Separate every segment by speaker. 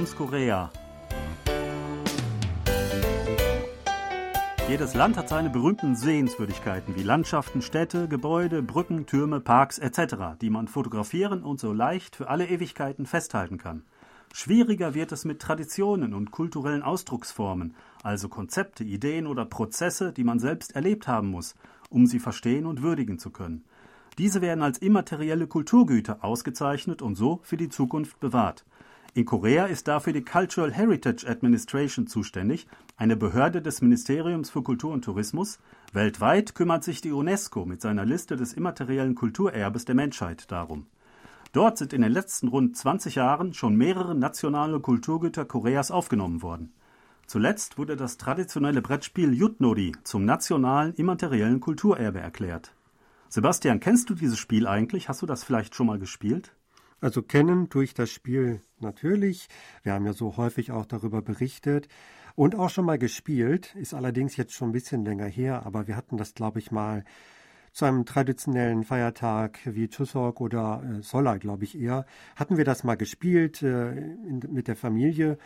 Speaker 1: Toms Korea. Jedes Land hat seine berühmten Sehenswürdigkeiten wie Landschaften, Städte, Gebäude, Brücken, Türme, Parks etc., die man fotografieren und so leicht für alle Ewigkeiten festhalten kann. Schwieriger wird es mit Traditionen und kulturellen Ausdrucksformen, also Konzepte, Ideen oder Prozesse, die man selbst erlebt haben muss, um sie verstehen und würdigen zu können. Diese werden als immaterielle Kulturgüter ausgezeichnet und so für die Zukunft bewahrt. In Korea ist dafür die Cultural Heritage Administration zuständig, eine Behörde des Ministeriums für Kultur und Tourismus. Weltweit kümmert sich die UNESCO mit seiner Liste des immateriellen Kulturerbes der Menschheit darum. Dort sind in den letzten rund 20 Jahren schon mehrere nationale Kulturgüter Koreas aufgenommen worden. Zuletzt wurde das traditionelle Brettspiel Jutnori zum nationalen immateriellen Kulturerbe erklärt. Sebastian, kennst du dieses Spiel eigentlich? Hast du das vielleicht schon mal gespielt?
Speaker 2: Also kennen durch das Spiel natürlich. Wir haben ja so häufig auch darüber berichtet und auch schon mal gespielt. Ist allerdings jetzt schon ein bisschen länger her, aber wir hatten das, glaube ich, mal zu einem traditionellen Feiertag wie Chuseok oder äh, Sola, glaube ich eher, hatten wir das mal gespielt äh, in, mit der Familie,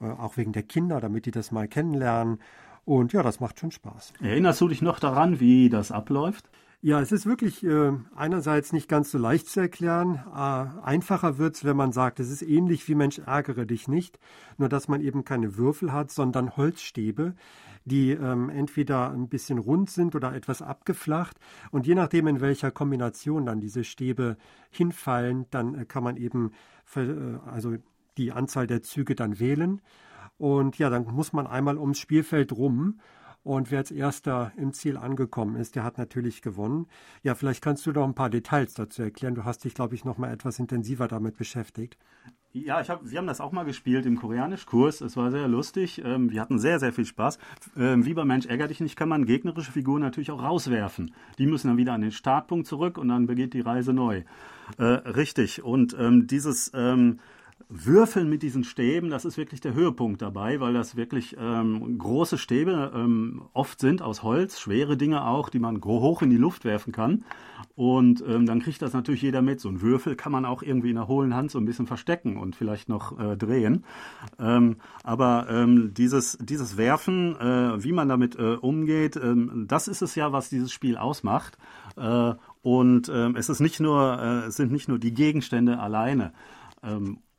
Speaker 2: äh, auch wegen der Kinder, damit die das mal kennenlernen. Und ja, das macht schon Spaß.
Speaker 1: Erinnerst du dich noch daran, wie das abläuft?
Speaker 2: Ja, es ist wirklich äh, einerseits nicht ganz so leicht zu erklären. Äh, einfacher es, wenn man sagt, es ist ähnlich wie Mensch, ärgere dich nicht. Nur dass man eben keine Würfel hat, sondern Holzstäbe, die ähm, entweder ein bisschen rund sind oder etwas abgeflacht. Und je nachdem, in welcher Kombination dann diese Stäbe hinfallen, dann äh, kann man eben für, äh, also die Anzahl der Züge dann wählen. Und ja, dann muss man einmal ums Spielfeld rum und wer als erster im Ziel angekommen ist, der hat natürlich gewonnen. Ja, vielleicht kannst du doch ein paar Details dazu erklären. Du hast dich, glaube ich, noch mal etwas intensiver damit beschäftigt.
Speaker 1: Ja, ich hab, wir haben das auch mal gespielt im Koreanischkurs. Es war sehr lustig. Ähm, wir hatten sehr, sehr viel Spaß. Ähm, wie bei Mensch ärger dich nicht, kann man gegnerische Figuren natürlich auch rauswerfen. Die müssen dann wieder an den Startpunkt zurück und dann begeht die Reise neu. Äh, richtig. Und ähm, dieses ähm, Würfeln mit diesen Stäben, das ist wirklich der Höhepunkt dabei, weil das wirklich ähm, große Stäbe ähm, oft sind aus Holz, schwere Dinge auch, die man hoch in die Luft werfen kann. Und ähm, dann kriegt das natürlich jeder mit. So ein Würfel kann man auch irgendwie in der hohlen Hand so ein bisschen verstecken und vielleicht noch äh, drehen. Ähm, aber ähm, dieses, dieses Werfen, äh, wie man damit äh, umgeht, ähm, das ist es ja, was dieses Spiel ausmacht. Äh, und es ist nicht nur, äh, es sind nicht nur die Gegenstände alleine.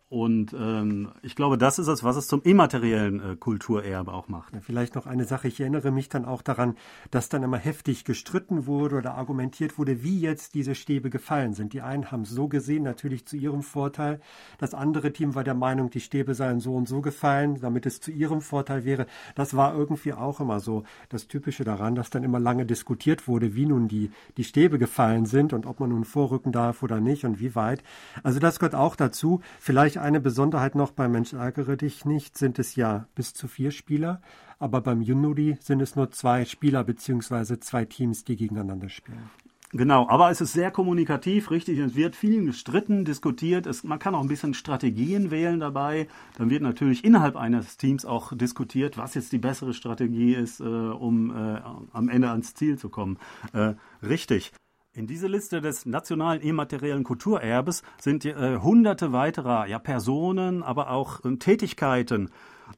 Speaker 1: Und ähm, ich glaube, das ist es, was es zum immateriellen äh, Kulturerbe auch macht.
Speaker 2: Vielleicht noch eine Sache. Ich erinnere mich dann auch daran, dass dann immer heftig gestritten wurde oder argumentiert wurde, wie jetzt diese Stäbe gefallen sind. Die einen haben so gesehen, natürlich zu ihrem Vorteil. Das andere Team war der Meinung, die Stäbe seien so und so gefallen, damit es zu ihrem Vorteil wäre. Das war irgendwie auch immer so das Typische daran, dass dann immer lange diskutiert wurde, wie nun die, die Stäbe gefallen sind und ob man nun vorrücken darf oder nicht und wie weit. Also das gehört auch dazu. Vielleicht eine Besonderheit noch bei Mensch ärgere dich nicht, sind es ja bis zu vier Spieler, aber beim Yunuri sind es nur zwei Spieler bzw. zwei Teams, die gegeneinander spielen.
Speaker 1: Genau, aber es ist sehr kommunikativ, richtig. Es wird viel gestritten, diskutiert. Es, man kann auch ein bisschen Strategien wählen dabei. Dann wird natürlich innerhalb eines Teams auch diskutiert, was jetzt die bessere Strategie ist, äh, um äh, am Ende ans Ziel zu kommen. Äh, richtig. In diese Liste des nationalen immateriellen Kulturerbes sind äh, hunderte weiterer ja, Personen, aber auch äh, Tätigkeiten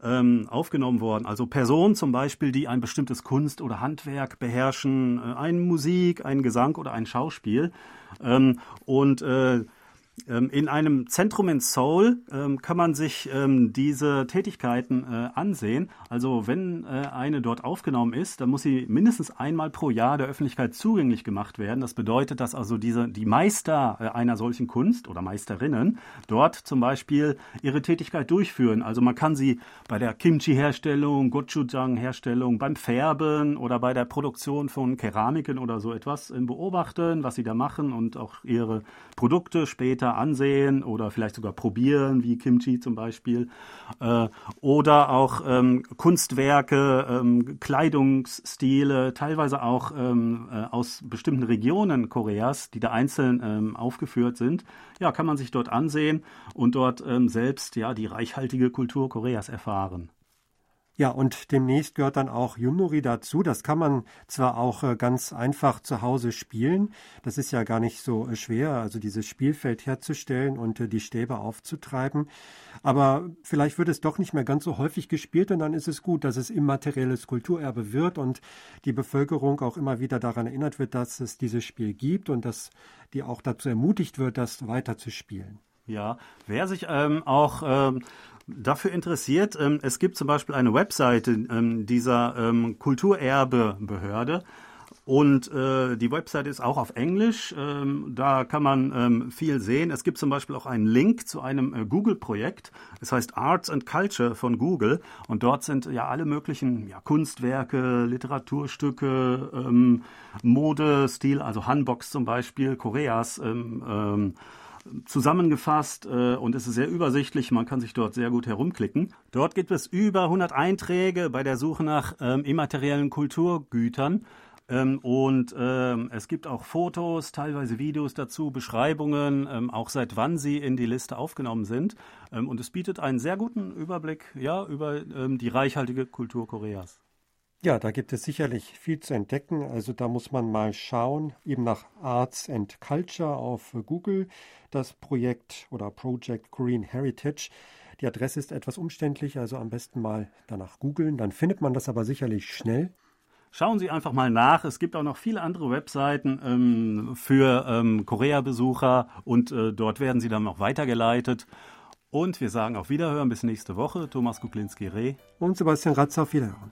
Speaker 1: ähm, aufgenommen worden. Also Personen zum Beispiel, die ein bestimmtes Kunst oder Handwerk beherrschen, äh, eine Musik, ein Gesang oder ein Schauspiel. Ähm, und äh, in einem Zentrum in Seoul ähm, kann man sich ähm, diese Tätigkeiten äh, ansehen. Also wenn äh, eine dort aufgenommen ist, dann muss sie mindestens einmal pro Jahr der Öffentlichkeit zugänglich gemacht werden. Das bedeutet, dass also diese, die Meister äh, einer solchen Kunst oder Meisterinnen dort zum Beispiel ihre Tätigkeit durchführen. Also man kann sie bei der Kimchi-Herstellung, Gochujang-Herstellung, beim Färben oder bei der Produktion von Keramiken oder so etwas beobachten, was sie da machen und auch ihre Produkte später ansehen oder vielleicht sogar probieren, wie Kimchi zum Beispiel. Äh, oder auch ähm, Kunstwerke, ähm, Kleidungsstile, teilweise auch ähm, äh, aus bestimmten Regionen Koreas, die da einzeln ähm, aufgeführt sind. Ja, kann man sich dort ansehen und dort ähm, selbst ja die reichhaltige Kultur Koreas erfahren.
Speaker 2: Ja, und demnächst gehört dann auch Yunori dazu. Das kann man zwar auch äh, ganz einfach zu Hause spielen. Das ist ja gar nicht so äh, schwer, also dieses Spielfeld herzustellen und äh, die Stäbe aufzutreiben. Aber vielleicht wird es doch nicht mehr ganz so häufig gespielt und dann ist es gut, dass es immaterielles Kulturerbe wird und die Bevölkerung auch immer wieder daran erinnert wird, dass es dieses Spiel gibt und dass die auch dazu ermutigt wird, das weiter zu spielen.
Speaker 1: Ja, wer sich ähm, auch ähm, dafür interessiert, ähm, es gibt zum Beispiel eine Webseite ähm, dieser ähm, Kulturerbebehörde. Und äh, die Webseite ist auch auf Englisch. Ähm, da kann man ähm, viel sehen. Es gibt zum Beispiel auch einen Link zu einem äh, Google-Projekt. Es heißt Arts and Culture von Google. Und dort sind ja alle möglichen ja, Kunstwerke, Literaturstücke, ähm, Modestil, also Hanboks zum Beispiel, Koreas. Zusammengefasst äh, und es ist sehr übersichtlich. Man kann sich dort sehr gut herumklicken. Dort gibt es über 100 Einträge bei der Suche nach ähm, immateriellen Kulturgütern. Ähm, und ähm, es gibt auch Fotos, teilweise Videos dazu, Beschreibungen, ähm, auch seit wann sie in die Liste aufgenommen sind. Ähm, und es bietet einen sehr guten Überblick ja, über ähm, die reichhaltige Kultur Koreas.
Speaker 2: Ja, da gibt es sicherlich viel zu entdecken. Also da muss man mal schauen, eben nach Arts and Culture auf Google, das Projekt oder Project Korean Heritage. Die Adresse ist etwas umständlich, also am besten mal danach googeln, dann findet man das aber sicherlich schnell.
Speaker 1: Schauen Sie einfach mal nach. Es gibt auch noch viele andere Webseiten ähm, für ähm, Korea-Besucher und äh, dort werden Sie dann auch weitergeleitet. Und wir sagen auf Wiederhören bis nächste Woche. Thomas Kuklinski-Reh
Speaker 2: und Sebastian Ratz auf Wiederhören.